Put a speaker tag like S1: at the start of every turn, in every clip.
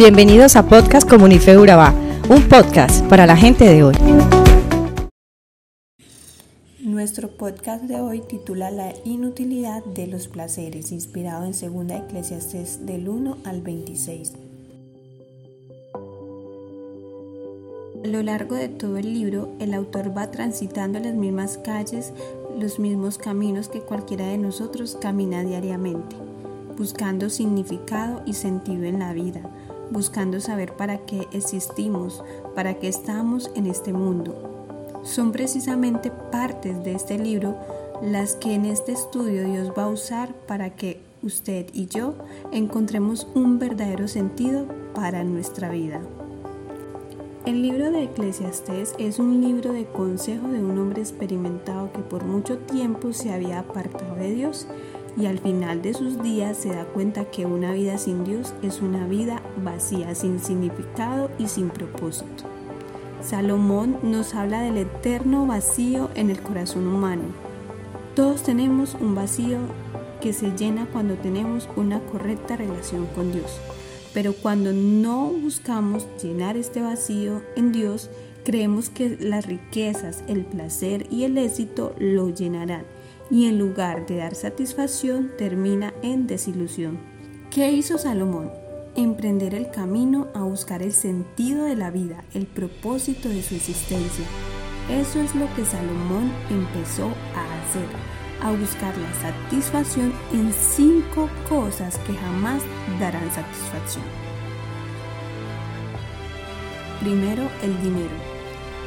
S1: Bienvenidos a Podcast Comunife Urabá, un podcast para la gente de hoy.
S2: Nuestro podcast de hoy titula La inutilidad de los placeres, inspirado en 2 Eclesiastes del 1 al 26. A lo largo de todo el libro, el autor va transitando las mismas calles, los mismos caminos que cualquiera de nosotros camina diariamente, buscando significado y sentido en la vida, buscando saber para qué existimos, para qué estamos en este mundo. Son precisamente partes de este libro las que en este estudio Dios va a usar para que usted y yo encontremos un verdadero sentido para nuestra vida. El libro de Eclesiastés es un libro de consejo de un hombre experimentado que por mucho tiempo se había apartado de Dios y al final de sus días se da cuenta que una vida sin Dios es una vida vacía, sin significado y sin propósito. Salomón nos habla del eterno vacío en el corazón humano. Todos tenemos un vacío que se llena cuando tenemos una correcta relación con Dios. Pero cuando no buscamos llenar este vacío en Dios, creemos que las riquezas, el placer y el éxito lo llenarán y en lugar de dar satisfacción termina en desilusión. ¿Qué hizo Salomón? Emprender el camino a buscar el sentido de la vida, el propósito de su existencia. Eso es lo que Salomón empezó a hacer, a buscar la satisfacción en cinco cosas que jamás darán satisfacción. Primero, el dinero.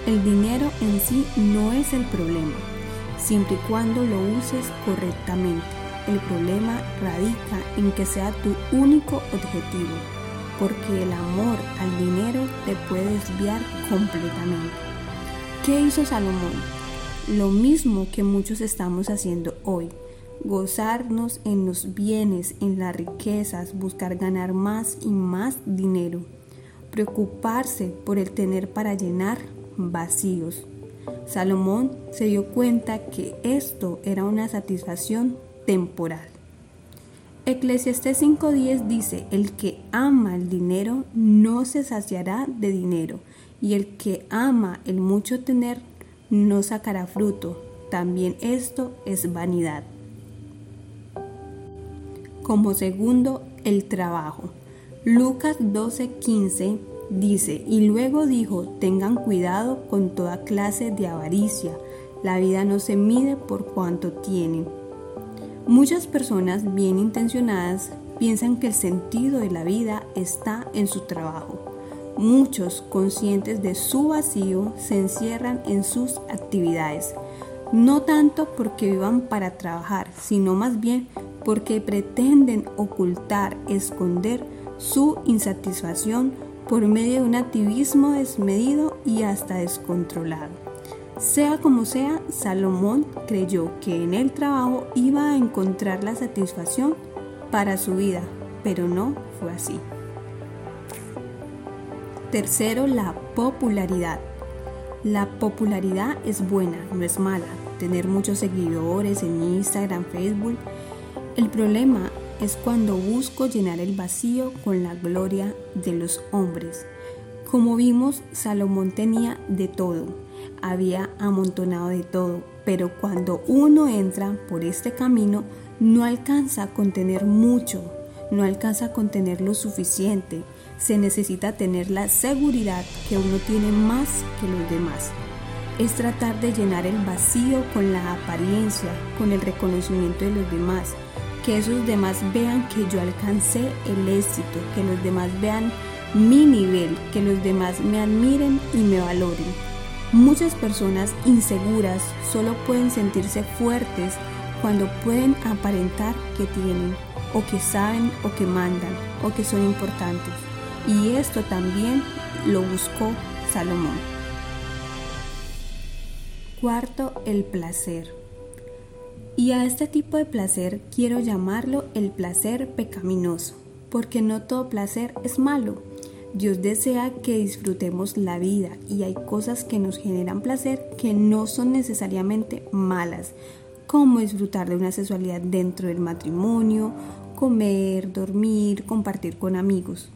S2: El dinero en sí no es el problema siempre y cuando lo uses correctamente. El problema radica en que sea tu único objetivo, porque el amor al dinero te puede desviar completamente. ¿Qué hizo Salomón? Lo mismo que muchos estamos haciendo hoy. Gozarnos en los bienes, en las riquezas, buscar ganar más y más dinero. Preocuparse por el tener para llenar vacíos. Salomón se dio cuenta que esto era una satisfacción temporal. Eclesiastés 5.10 dice, el que ama el dinero no se saciará de dinero, y el que ama el mucho tener no sacará fruto. También esto es vanidad. Como segundo, el trabajo. Lucas 12.15 Dice, y luego dijo, tengan cuidado con toda clase de avaricia, la vida no se mide por cuanto tienen. Muchas personas bien intencionadas piensan que el sentido de la vida está en su trabajo. Muchos, conscientes de su vacío, se encierran en sus actividades, no tanto porque vivan para trabajar, sino más bien porque pretenden ocultar, esconder su insatisfacción por medio de un activismo desmedido y hasta descontrolado. Sea como sea, Salomón creyó que en el trabajo iba a encontrar la satisfacción para su vida, pero no fue así. Tercero, la popularidad. La popularidad es buena, no es mala. Tener muchos seguidores en Instagram, Facebook. El problema es cuando busco llenar el vacío con la gloria de los hombres. Como vimos, Salomón tenía de todo, había amontonado de todo, pero cuando uno entra por este camino, no alcanza a contener mucho, no alcanza a contener lo suficiente. Se necesita tener la seguridad que uno tiene más que los demás. Es tratar de llenar el vacío con la apariencia, con el reconocimiento de los demás, que esos demás vean que yo alcancé el éxito, que los demás vean mi nivel, que los demás me admiren y me valoren. Muchas personas inseguras solo pueden sentirse fuertes cuando pueden aparentar que tienen, o que saben, o que mandan, o que son importantes. Y esto también lo buscó Salomón. Cuarto, el placer. Y a este tipo de placer quiero llamarlo el placer pecaminoso, porque no todo placer es malo. Dios desea que disfrutemos la vida y hay cosas que nos generan placer que no son necesariamente malas, como disfrutar de una sexualidad dentro del matrimonio, comer, dormir, compartir con amigos.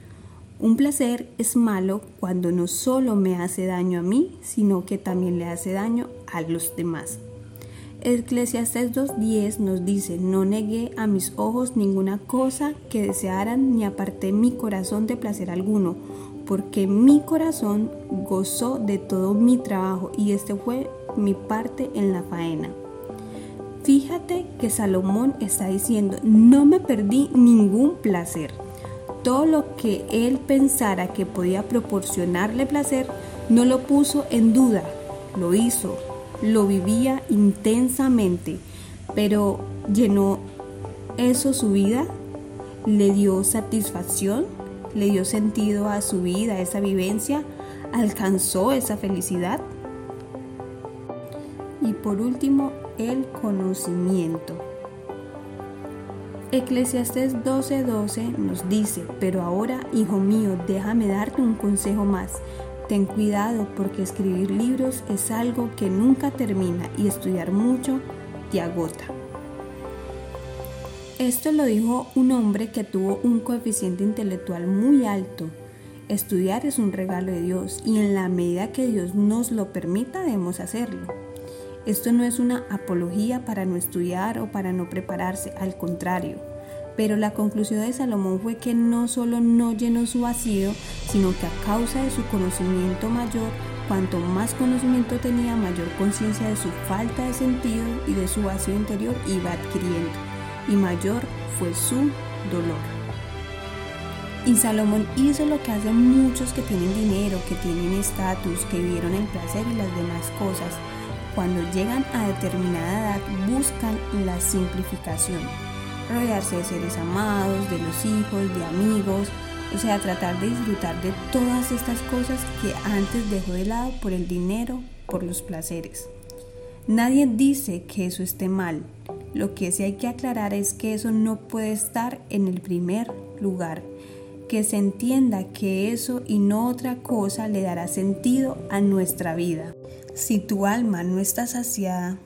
S2: Un placer es malo cuando no solo me hace daño a mí, sino que también le hace daño a los demás. Eclesiastes 2.10 nos dice, no negué a mis ojos ninguna cosa que desearan ni aparté mi corazón de placer alguno, porque mi corazón gozó de todo mi trabajo y este fue mi parte en la faena. Fíjate que Salomón está diciendo, no me perdí ningún placer todo lo que él pensara que podía proporcionarle placer, no lo puso en duda, lo hizo, lo vivía intensamente, pero llenó eso su vida, le dio satisfacción, le dio sentido a su vida, a esa vivencia, alcanzó esa felicidad. Y por último, el conocimiento. Eclesiastes 12:12 nos dice, pero ahora, hijo mío, déjame darte un consejo más. Ten cuidado porque escribir libros es algo que nunca termina y estudiar mucho te agota. Esto lo dijo un hombre que tuvo un coeficiente intelectual muy alto. Estudiar es un regalo de Dios y en la medida que Dios nos lo permita debemos hacerlo. Esto no es una apología para no estudiar o para no prepararse, al contrario. Pero la conclusión de Salomón fue que no solo no llenó su vacío, sino que a causa de su conocimiento mayor, cuanto más conocimiento tenía, mayor conciencia de su falta de sentido y de su vacío interior iba adquiriendo, y mayor fue su dolor. Y Salomón hizo lo que hacen muchos que tienen dinero, que tienen estatus, que vivieron el placer y las demás cosas cuando llegan a determinada edad buscan la simplificación, rodearse de seres amados, de los hijos, de amigos, o sea, tratar de disfrutar de todas estas cosas que antes dejó de lado por el dinero, por los placeres. Nadie dice que eso esté mal. Lo que sí hay que aclarar es que eso no puede estar en el primer lugar. Que se entienda que eso y no otra cosa le dará sentido a nuestra vida. Si tu alma no está saciada,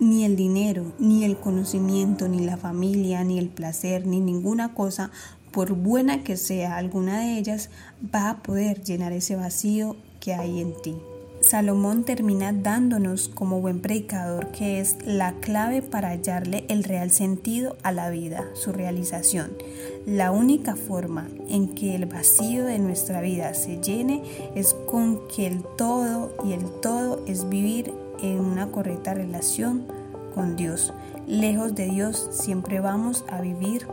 S2: ni el dinero, ni el conocimiento, ni la familia, ni el placer, ni ninguna cosa, por buena que sea alguna de ellas, va a poder llenar ese vacío que hay en ti. Salomón termina dándonos como buen predicador que es la clave para hallarle el real sentido a la vida, su realización. La única forma en que el vacío de nuestra vida se llene es con que el todo y el todo es vivir en una correcta relación con Dios. Lejos de Dios siempre vamos a vivir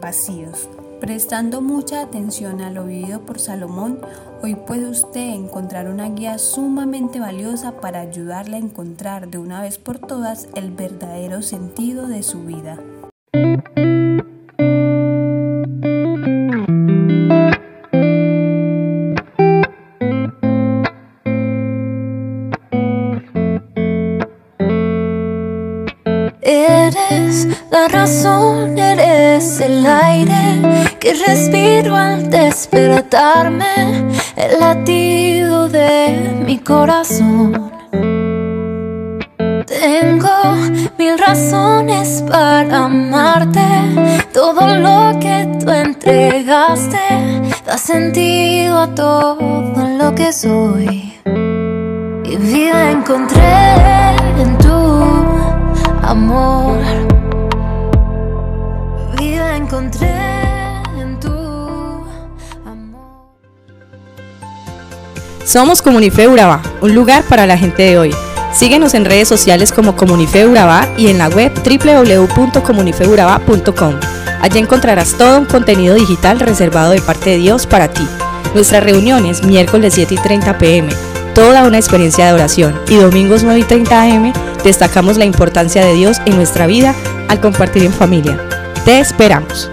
S2: vacíos. Prestando mucha atención a lo vivido por Salomón, hoy puede usted encontrar una guía sumamente valiosa para ayudarle a encontrar de una vez por todas el verdadero sentido de su vida.
S3: Eres la razón, eres el aire que respiro al despertarme, el latido de mi corazón. Tengo mil razones para amarte, todo lo que tú entregaste da sentido a todo lo que soy. Y vida encontré en amor. Vida encontré en tu amor.
S1: Somos Comunife Urabá, un lugar para la gente de hoy. Síguenos en redes sociales como Comunife Urabá y en la web www.comunifeurabá.com. Allí encontrarás todo un contenido digital reservado de parte de Dios para ti. Nuestras reuniones miércoles 7 y 30 pm, toda una experiencia de oración y domingos 9 y 30 am destacamos la importancia de Dios en nuestra vida al compartir en familia. Te esperamos.